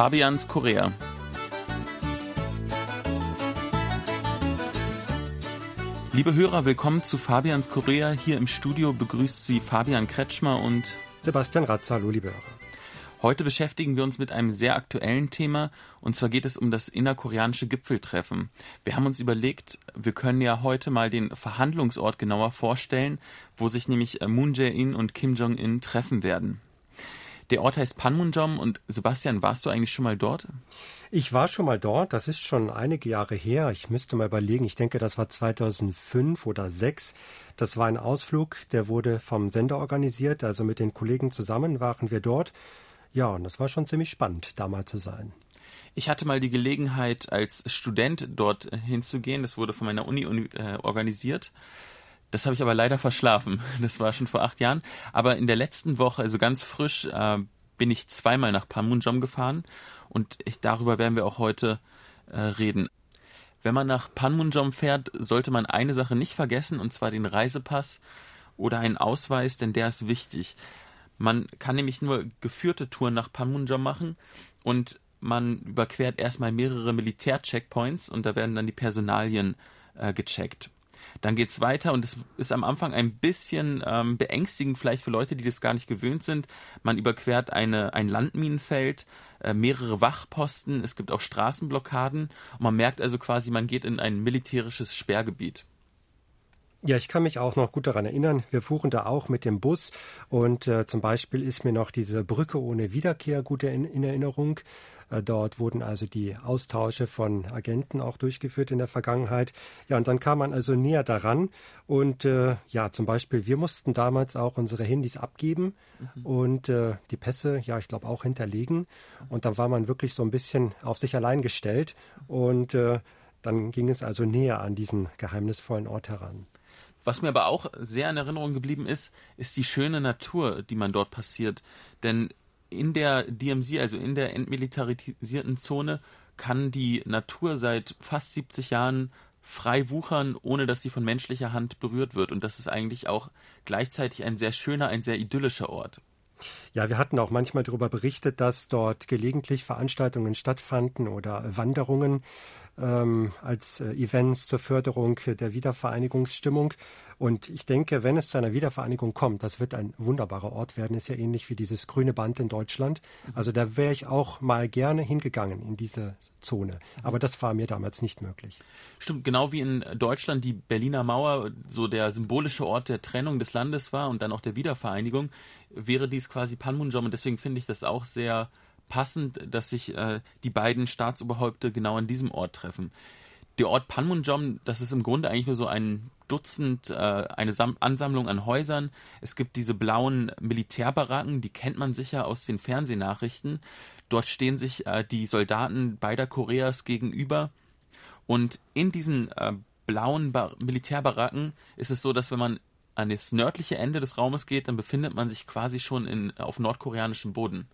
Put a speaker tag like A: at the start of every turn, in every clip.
A: Fabians Korea. Liebe Hörer, willkommen zu Fabians Korea. Hier im Studio begrüßt Sie Fabian Kretschmer und
B: Sebastian Ratzer. Hallo, liebe Hörer.
A: Heute beschäftigen wir uns mit einem sehr aktuellen Thema und zwar geht es um das innerkoreanische Gipfeltreffen. Wir haben uns überlegt, wir können ja heute mal den Verhandlungsort genauer vorstellen, wo sich nämlich Moon Jae-in und Kim Jong-in treffen werden. Der Ort heißt Panmunjom und Sebastian, warst du eigentlich schon mal dort?
B: Ich war schon mal dort, das ist schon einige Jahre her. Ich müsste mal überlegen, ich denke, das war 2005 oder 2006. Das war ein Ausflug, der wurde vom Sender organisiert, also mit den Kollegen zusammen waren wir dort. Ja, und das war schon ziemlich spannend, da mal zu sein.
A: Ich hatte mal die Gelegenheit, als Student dort hinzugehen. Das wurde von meiner Uni äh, organisiert. Das habe ich aber leider verschlafen. Das war schon vor acht Jahren. Aber in der letzten Woche, also ganz frisch, äh, bin ich zweimal nach Panmunjom gefahren und ich, darüber werden wir auch heute äh, reden. Wenn man nach Panmunjom fährt, sollte man eine Sache nicht vergessen, und zwar den Reisepass oder einen Ausweis, denn der ist wichtig. Man kann nämlich nur geführte Touren nach Panmunjom machen und man überquert erstmal mehrere Militärcheckpoints und da werden dann die Personalien äh, gecheckt. Dann geht's weiter und es ist am Anfang ein bisschen ähm, beängstigend, vielleicht für Leute, die das gar nicht gewöhnt sind. Man überquert eine, ein Landminenfeld, äh, mehrere Wachposten, es gibt auch Straßenblockaden und man merkt also quasi, man geht in ein militärisches Sperrgebiet.
B: Ja, ich kann mich auch noch gut daran erinnern. Wir fuhren da auch mit dem Bus und äh, zum Beispiel ist mir noch diese Brücke ohne Wiederkehr gut in, in Erinnerung. Äh, dort wurden also die Austausche von Agenten auch durchgeführt in der Vergangenheit. Ja, und dann kam man also näher daran und äh, ja, zum Beispiel wir mussten damals auch unsere Handys abgeben mhm. und äh, die Pässe, ja, ich glaube auch hinterlegen. Und dann war man wirklich so ein bisschen auf sich allein gestellt und äh, dann ging es also näher an diesen geheimnisvollen Ort heran.
A: Was mir aber auch sehr in Erinnerung geblieben ist, ist die schöne Natur, die man dort passiert. Denn in der DMZ, also in der entmilitarisierten Zone, kann die Natur seit fast 70 Jahren frei wuchern, ohne dass sie von menschlicher Hand berührt wird. Und das ist eigentlich auch gleichzeitig ein sehr schöner, ein sehr idyllischer Ort.
B: Ja, wir hatten auch manchmal darüber berichtet, dass dort gelegentlich Veranstaltungen stattfanden oder Wanderungen ähm, als äh, Events zur Förderung der Wiedervereinigungsstimmung. Und ich denke, wenn es zu einer Wiedervereinigung kommt, das wird ein wunderbarer Ort werden. Ist ja ähnlich wie dieses grüne Band in Deutschland. Also da wäre ich auch mal gerne hingegangen in diese Zone. Aber das war mir damals nicht möglich.
A: Stimmt, genau wie in Deutschland die Berliner Mauer so der symbolische Ort der Trennung des Landes war und dann auch der Wiedervereinigung, wäre dies quasi Panmunjom. Und deswegen finde ich das auch sehr passend, dass sich äh, die beiden Staatsoberhäupte genau an diesem Ort treffen. Der Ort Panmunjom, das ist im Grunde eigentlich nur so ein Dutzend, äh, eine Sam Ansammlung an Häusern. Es gibt diese blauen Militärbaracken, die kennt man sicher aus den Fernsehnachrichten. Dort stehen sich äh, die Soldaten beider Koreas gegenüber. Und in diesen äh, blauen Bar Militärbaracken ist es so, dass wenn man an das nördliche Ende des Raumes geht, dann befindet man sich quasi schon in, auf nordkoreanischem Boden.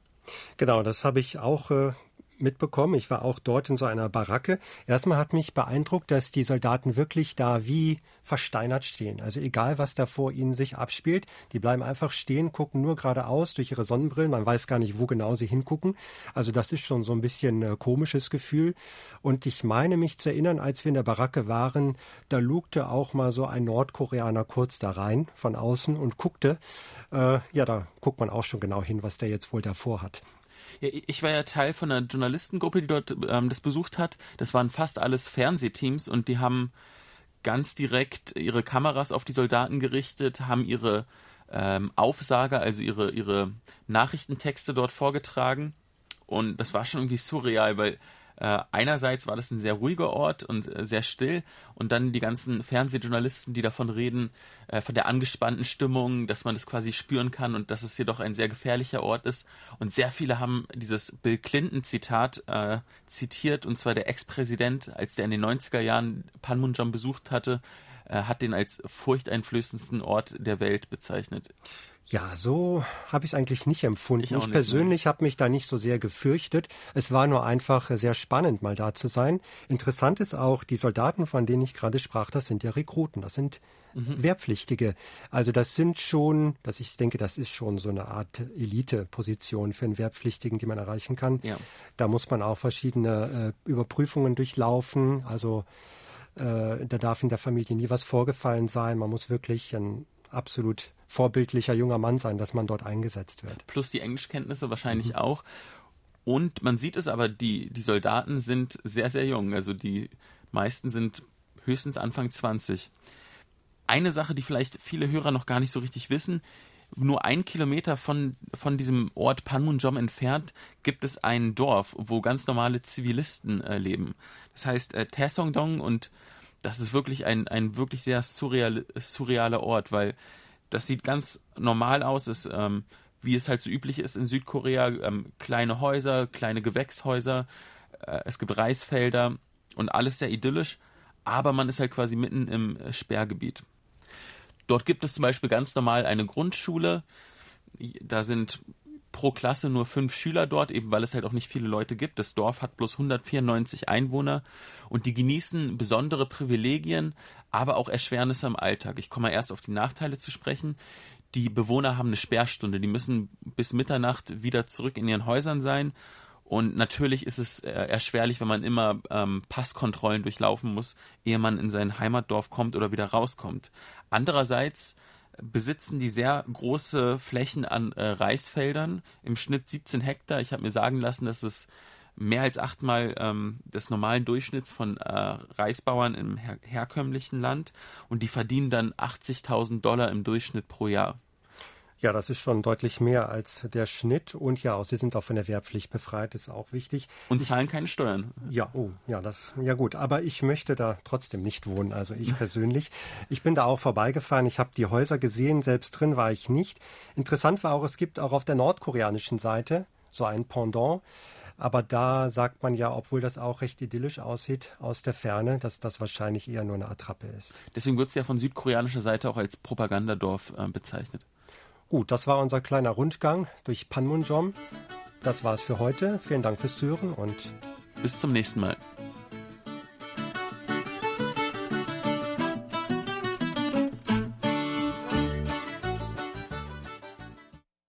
B: Genau, das habe ich auch äh, mitbekommen. Ich war auch dort in so einer Baracke. Erstmal hat mich beeindruckt, dass die Soldaten wirklich da wie versteinert stehen. Also egal, was da vor ihnen sich abspielt, die bleiben einfach stehen, gucken nur geradeaus durch ihre Sonnenbrillen. Man weiß gar nicht, wo genau sie hingucken. Also das ist schon so ein bisschen äh, komisches Gefühl. Und ich meine mich zu erinnern, als wir in der Baracke waren, da lugte auch mal so ein Nordkoreaner kurz da rein von außen und guckte. Äh, ja, da guckt man auch schon genau hin, was der jetzt wohl davor hat.
A: Ja, ich war ja Teil von einer Journalistengruppe, die dort ähm, das besucht hat. Das waren fast alles Fernsehteams und die haben ganz direkt ihre Kameras auf die Soldaten gerichtet, haben ihre ähm, Aufsager, also ihre, ihre Nachrichtentexte dort vorgetragen. Und das war schon irgendwie surreal, weil äh, einerseits war das ein sehr ruhiger Ort und äh, sehr still und dann die ganzen Fernsehjournalisten, die davon reden, äh, von der angespannten Stimmung, dass man das quasi spüren kann und dass es jedoch ein sehr gefährlicher Ort ist. Und sehr viele haben dieses Bill Clinton-Zitat äh, zitiert, und zwar der Ex-Präsident, als der in den 90er Jahren Panmunjom besucht hatte, äh, hat den als furchteinflößendsten Ort der Welt bezeichnet.
B: Ja, so habe ich es eigentlich nicht empfunden. Ich, ich persönlich habe mich da nicht so sehr gefürchtet. Es war nur einfach sehr spannend, mal da zu sein. Interessant ist auch, die Soldaten, von denen ich gerade sprach, das sind ja Rekruten, das sind mhm. Wehrpflichtige. Also das sind schon, dass ich denke, das ist schon so eine Art Elite-Position für einen Wehrpflichtigen, die man erreichen kann. Ja. Da muss man auch verschiedene äh, Überprüfungen durchlaufen. Also da darf in der Familie nie was vorgefallen sein. Man muss wirklich ein absolut vorbildlicher junger Mann sein, dass man dort eingesetzt wird.
A: Plus die Englischkenntnisse wahrscheinlich mhm. auch. Und man sieht es aber, die, die Soldaten sind sehr, sehr jung. Also die meisten sind höchstens Anfang 20. Eine Sache, die vielleicht viele Hörer noch gar nicht so richtig wissen, nur ein Kilometer von, von diesem Ort Panmunjom entfernt gibt es ein Dorf, wo ganz normale Zivilisten äh, leben. Das heißt äh, Taesongdong und das ist wirklich ein, ein wirklich sehr surreal, surrealer Ort, weil das sieht ganz normal aus, ist, ähm, wie es halt so üblich ist in Südkorea, ähm, kleine Häuser, kleine Gewächshäuser, äh, es gibt Reisfelder und alles sehr idyllisch, aber man ist halt quasi mitten im äh, Sperrgebiet. Dort gibt es zum Beispiel ganz normal eine Grundschule, da sind pro Klasse nur fünf Schüler dort, eben weil es halt auch nicht viele Leute gibt. Das Dorf hat bloß 194 Einwohner und die genießen besondere Privilegien, aber auch Erschwernisse im Alltag. Ich komme erst auf die Nachteile zu sprechen. Die Bewohner haben eine Sperrstunde, die müssen bis Mitternacht wieder zurück in ihren Häusern sein. Und natürlich ist es äh, erschwerlich, wenn man immer ähm, Passkontrollen durchlaufen muss, ehe man in sein Heimatdorf kommt oder wieder rauskommt. Andererseits besitzen die sehr große Flächen an äh, Reisfeldern, im Schnitt 17 Hektar. Ich habe mir sagen lassen, dass es mehr als achtmal ähm, des normalen Durchschnitts von äh, Reisbauern im her herkömmlichen Land und die verdienen dann 80.000 Dollar im Durchschnitt pro Jahr.
B: Ja, das ist schon deutlich mehr als der Schnitt. Und ja, sie sind auch von der Wehrpflicht befreit, ist auch wichtig.
A: Und zahlen keine Steuern.
B: Ja, oh, ja, das, ja gut. Aber ich möchte da trotzdem nicht wohnen. Also ich persönlich. Ich bin da auch vorbeigefahren. Ich habe die Häuser gesehen. Selbst drin war ich nicht. Interessant war auch, es gibt auch auf der nordkoreanischen Seite so ein Pendant. Aber da sagt man ja, obwohl das auch recht idyllisch aussieht aus der Ferne, dass das wahrscheinlich eher nur eine Attrappe ist.
A: Deswegen wird es ja von südkoreanischer Seite auch als Propagandadorf äh, bezeichnet.
B: Gut, das war unser kleiner Rundgang durch Panmunjom. Das war's für heute. Vielen Dank fürs Zuhören und
A: bis zum nächsten Mal.